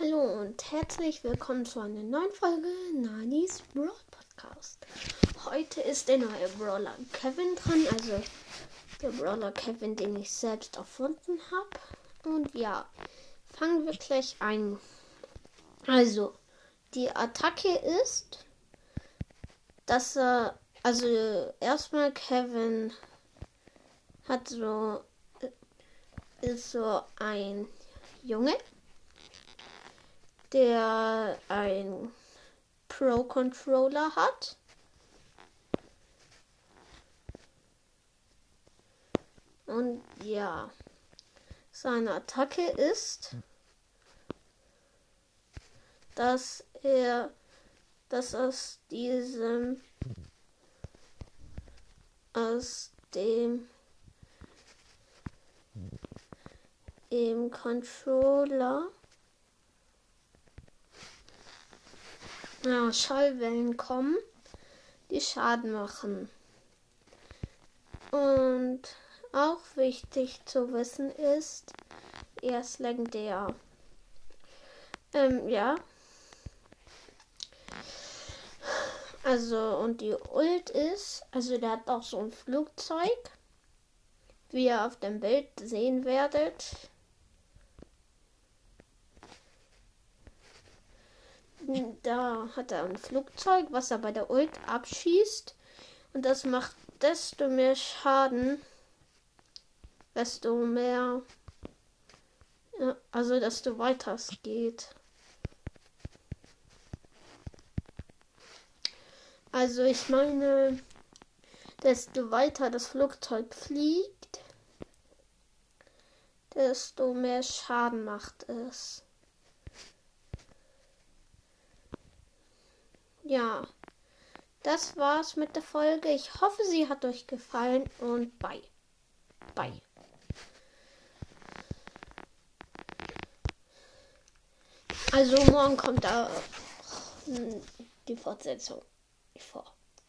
Hallo und herzlich willkommen zu einer neuen Folge Nanis Brawl Podcast. Heute ist der neue Brawler Kevin dran, also der Brawler Kevin, den ich selbst erfunden habe. Und ja, fangen wir gleich ein. Also, die Attacke ist, dass er, also erstmal Kevin hat so, ist so ein Junge der ein Pro-Controller hat. Und ja, seine Attacke ist, dass er, dass aus diesem, aus dem, im Controller ja, Schallwellen kommen, die Schaden machen. Und auch wichtig zu wissen ist, er ist legendär. Ähm, ja. Also, und die Ult ist, also der hat auch so ein Flugzeug, wie ihr auf dem Bild sehen werdet. Da hat er ein Flugzeug, was er bei der Ult abschießt. Und das macht desto mehr Schaden, desto mehr. Ja, also desto weiter es geht. Also ich meine, desto weiter das Flugzeug fliegt, desto mehr Schaden macht es. Ja, das war's mit der Folge. Ich hoffe, sie hat euch gefallen und bye. Bye. Also morgen kommt da die Fortsetzung vor.